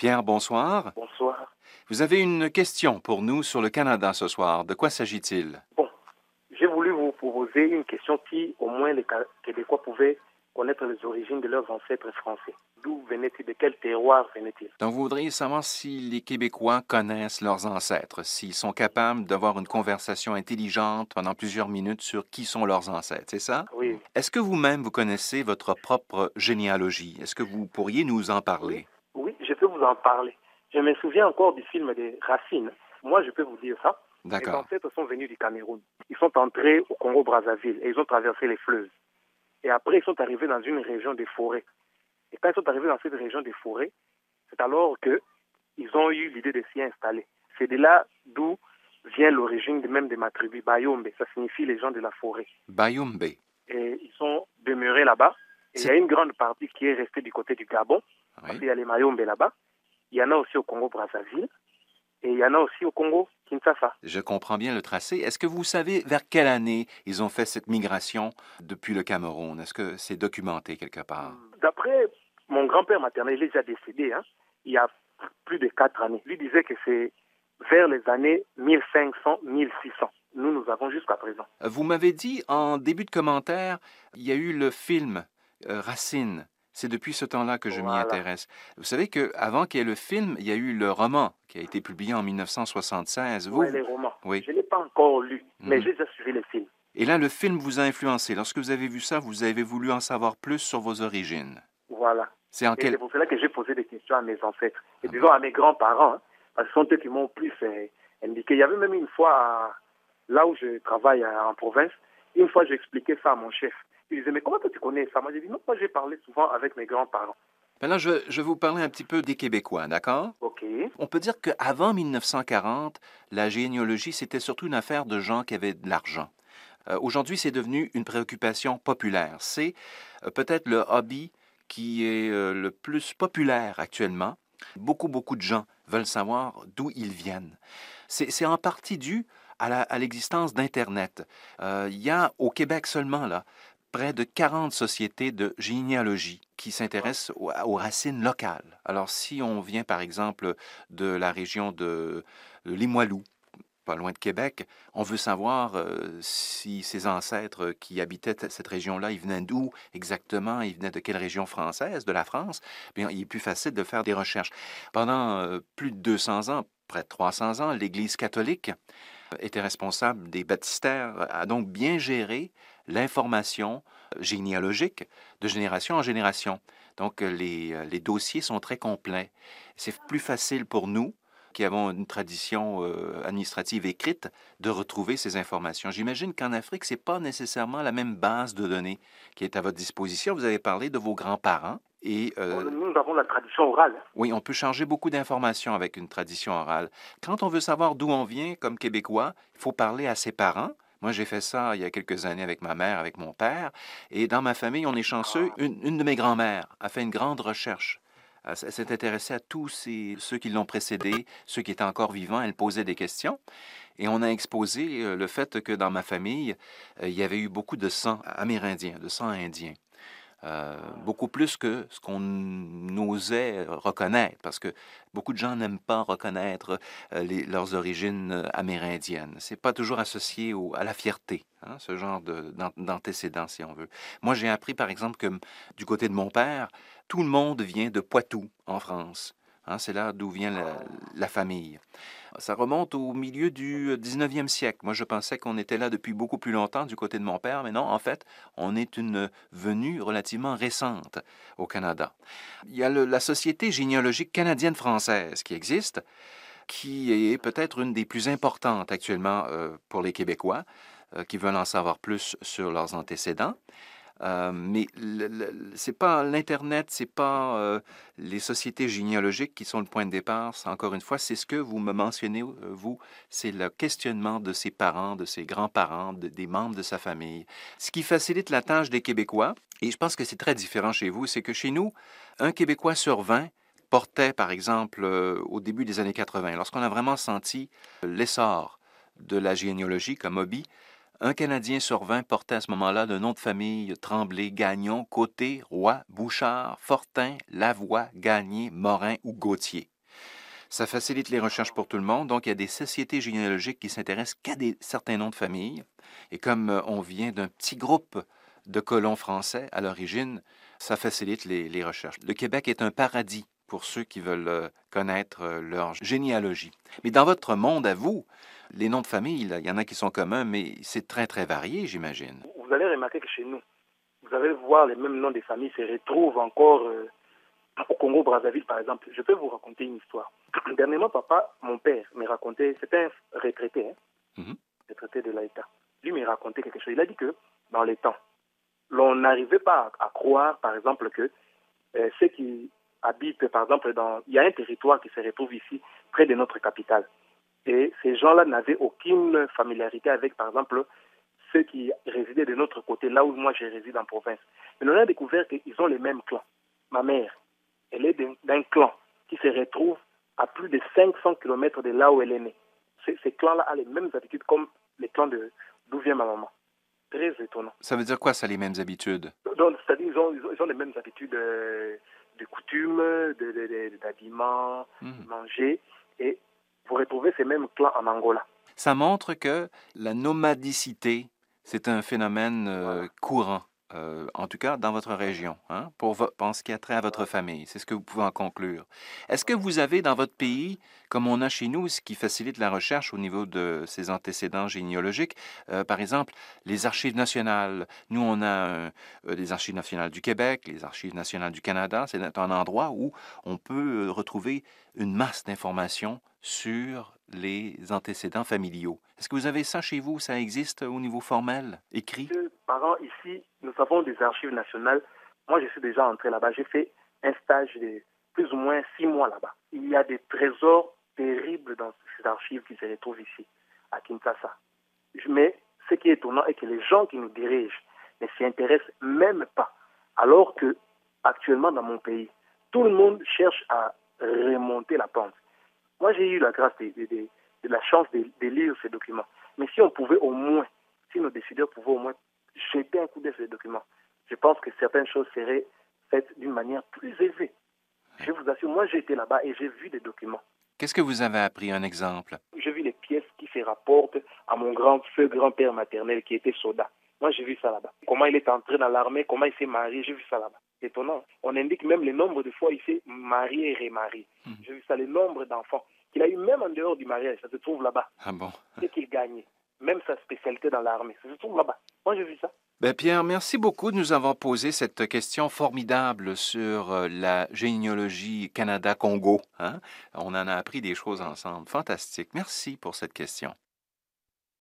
Pierre, bonsoir. Bonsoir. Vous avez une question pour nous sur le Canada ce soir. De quoi s'agit-il? Bon, j'ai voulu vous proposer une question qui, au moins, les Québécois pouvaient connaître les origines de leurs ancêtres français. D'où venaient-ils? De quel terroir venaient-ils? Donc, vous voudriez savoir si les Québécois connaissent leurs ancêtres, s'ils sont capables d'avoir une conversation intelligente pendant plusieurs minutes sur qui sont leurs ancêtres, c'est ça? Oui. Est-ce que vous-même, vous connaissez votre propre généalogie? Est-ce que vous pourriez nous en parler? Oui, vous en parler. Je me souviens encore du film des Racines. Moi, je peux vous dire ça. Les ancêtres sont venus du Cameroun. Ils sont entrés au Congo-Brazzaville et ils ont traversé les fleuves. Et après, ils sont arrivés dans une région des forêts. Et quand ils sont arrivés dans cette région des forêts, c'est alors que ils ont eu l'idée de s'y installer. C'est de là d'où vient l'origine même de ma tribu, Bayombe. Ça signifie les gens de la forêt. Bayumbe. Et ils sont demeurés là-bas. Et il y a une grande partie qui est restée du côté du Gabon. Parce Oui. qu'il y a les Mayombe là-bas. Il y en a aussi au Congo-Brazzaville. Et il y en a aussi au Congo, Kinshasa. Je comprends bien le tracé. Est-ce que vous savez vers quelle année ils ont fait cette migration depuis le Cameroun? Est-ce que c'est documenté quelque part? D'après mon grand-père maternel, il est déjà décédé, hein, il y a plus de quatre années. Lui disait que c'est vers les années 1500-1600. Nous, nous avons jusqu'à présent. Vous m'avez dit en début de commentaire, il y a eu le film euh, Racine. C'est depuis ce temps-là que je m'y intéresse. Vous savez qu'avant qu'il y ait le film, il y a eu le roman qui a été publié en 1976. Vous, les romans. oui. Je ne l'ai pas encore lu, mais Mhm. j'ai suivi les films. Et là, le film vous a influencé. Lorsque vous avez vu ça, vous avez voulu en savoir plus sur vos origines. Voilà. C'est en quel... c'est pour cela que j'ai posé des questions à mes ancêtres. Et Ah disons à mes grands-parents, hein, parce que ce sont eux qui m'ont plus euh, indiqué. Il y avait même une fois, à- là où je travaille euh, en province, une fois j'expliquais ça à mon chef. Il disait, mais comment toi tu connais ça Moi j'ai dit, non, moi j'ai parlé souvent avec mes grands-parents. Maintenant, je, je vais vous parler un petit peu des Québécois, d'accord? Ok. On peut dire qu'avant 1940, la généalogie, c'était surtout une affaire de gens qui avaient de l'argent. Euh, Aujourd'hui, c'est devenu une préoccupation populaire. C'est euh, peut-être le hobby qui est euh, le plus populaire actuellement. Beaucoup, beaucoup de gens veulent savoir d'où ils viennent. C'est c'est en partie dû à la- à l'existence d'Internet. Euh, Il y a au Québec seulement, là, près de 40 sociétés de généalogie qui s'intéressent aux, racines locales. Alors, si on vient, par exemple, de la région de, Limoilou, pas loin de Québec, on veut savoir euh, si ses ancêtres qui habitaient cette région-là, ils venaient d'où exactement, ils venaient de quelle région française, de la France, bien, il est plus facile de faire des recherches. Pendant euh, plus de 200 ans, près de 300 ans, l'Église catholique était responsable des baptistères, a donc bien géré l'information généalogique de génération en génération. Donc, les, euh, les dossiers sont très complets. C'est plus facile pour nous, qui avons une tradition euh, administrative écrite, de retrouver ces informations. J'imagine qu'en Afrique, ce n'est pas nécessairement la même base de données qui est à votre disposition. Vous avez parlé de vos grands-parents. Et euh, Nous avons la tradition orale. oui, on peut changer beaucoup d'informations avec une tradition orale. Quand on veut savoir d'où on vient comme Québécois, il faut parler à ses parents. Moi, j'ai fait ça il y a quelques années avec ma mère, avec mon père. Et dans ma famille, on est chanceux. Une, une de mes grand-mères a fait une grande recherche. Elle s'est intéressée à tous ces- ceux qui l'ont précédé, ceux qui étaient encore vivants. Elle posait des questions. Et on a exposé euh, le fait que dans ma famille, euh, il y avait eu beaucoup de sang amérindien, de sang indien. Euh, beaucoup plus que ce qu'on osait reconnaître, parce que beaucoup de gens n'aiment pas reconnaître euh, leurs origines euh, amérindiennes. C'est pas toujours associé à la fierté, hein, ce genre de- d'an- d'antécédents, si on veut. Moi, j'ai appris, par exemple, que du côté de mon père, tout le monde vient de Poitou, en France. Hein, c'est là d'où vient la famille. Ça remonte au milieu du 19e siècle. Moi, je pensais qu'on était là depuis beaucoup plus longtemps du côté de mon père, mais non, en fait, on est une venue relativement récente au Canada. Il y a la Société généalogique canadienne-française qui existe, qui est peut-être une des plus importantes actuellement euh, pour les Québécois euh, qui veulent en savoir plus sur leurs antécédents. Euh, mais c'est pas l'internet, c'est pas euh, les sociétés généalogiques qui sont le point de départ. Encore une fois, c'est ce que vous me mentionnez euh, vous, c'est le questionnement de ses parents, de ses grands-parents, de- des membres de sa famille. Ce qui facilite la tâche des Québécois, et je pense que c'est très différent chez vous, c'est que chez nous, un Québécois sur 20 portait, par exemple, euh, au début des années 80, lorsqu'on a vraiment senti l'essor de la généalogie comme hobby, Un Canadien sur 20 portait à ce moment-là le nom de famille Tremblay, Gagnon, Côté, Roy, Bouchard, Fortin, Lavoie, Gagné, Morin ou Gauthier. Ça facilite les recherches pour tout le monde. Donc, il y a des sociétés généalogiques qui s'intéressent qu'à certains noms de famille. Et comme euh, on vient d'un petit groupe de colons français à l'origine, ça facilite les, recherches. Le Québec est un paradis pour ceux qui veulent euh, connaître euh, leur généalogie. Mais dans votre monde à vous, les noms de famille, il y en a qui sont communs, mais c'est très, très varié, j'imagine. Vous allez remarquer que chez nous, vous allez voir les mêmes noms des familles se retrouvent encore euh, au Congo-Brazzaville, par exemple. Je peux vous raconter une histoire. Dernièrement, papa, mon père, me racontait, c'était un retraité, hein, mm -hmm. retraité de l'État. Lui me racontait quelque chose. Il a dit que dans les temps, l'on n'arrivait pas à, à, croire, par exemple, que euh, ceux qui habitent, par exemple, dans, il y a un territoire qui se retrouve ici, près de notre capitale. Et ces gens-là n'avaient aucune familiarité avec, par exemple, ceux qui résidaient de notre côté, là où moi je réside en province. Mais on a découvert qu'ils ont les mêmes clans. Ma mère, elle est d'un clan qui se retrouve à plus de 500 km de là où elle est née. Ces, ces clans-là ont les mêmes habitudes comme les clans d'où vient ma maman. Très étonnant. Ça veut dire quoi, ça, les mêmes habitudes? C'est-à-dire ils ont, ils ont, les mêmes habitudes de, de coutumes, d'habillement, de, de, mmh. manger. Et vous retrouvez ces mêmes clans en Angola. Ça montre que la nomadicité, c'est un phénomène euh, voilà. courant, euh, en tout cas dans votre région, hein, pour, ce qui a trait à votre famille. C'est ce que vous pouvez en conclure. Est-ce que vous avez dans votre pays, comme on a chez nous, ce qui facilite la recherche au niveau de ses antécédents généalogiques, euh, par exemple, les archives nationales? Nous, on a les archives nationales du Québec, les archives nationales du Canada. C'est un endroit où on peut retrouver une masse d'informations sur les antécédents familiaux. Est-ce que vous avez ça chez vous? Ça existe au niveau formel, écrit? Parents, ici, nous avons des archives nationales. Moi, je suis déjà entré là-bas. J'ai fait un stage de plus ou moins six mois là-bas. Il y a des trésors terribles dans ces archives qui se retrouvent ici, à Kinshasa. Mais ce qui est étonnant est que les gens qui nous dirigent ne s'y intéressent même pas. Alors que, actuellement, dans mon pays, tout le monde cherche à remonter la pente. Moi, j'ai eu la grâce de, de, de, la chance de, lire ces documents. Mais si on pouvait au moins, si nos décideurs pouvaient au moins jeter un coup d'œil sur ces documents, je pense que certaines choses seraient faites d'une manière plus élevée. Je vous assure, moi j'ai été là-bas et j'ai vu des documents. Qu'est-ce que vous avez appris, un exemple? J'ai vu les pièces qui se rapportent à mon grand feu grand-père maternel qui était soldat. Moi j'ai vu ça là-bas. Comment il est entré dans l'armée, comment il s'est marié, j'ai vu ça là-bas étonnant. On indique même le nombre de fois il s'est marié et remarié. Mmh. J'ai vu ça, le nombre d'enfants qu'il a eu même en dehors du mariage, ça se trouve là-bas. Ah bon? C'est qu'il gagnait. Même sa spécialité dans l'armée, ça se trouve là-bas. Moi, j'ai vu ça. Ben Pierre, merci beaucoup de nous avoir posé cette question formidable sur euh, la généalogie Canada-Congo. Hein? On en a appris des choses ensemble. Fantastique. Merci pour cette question.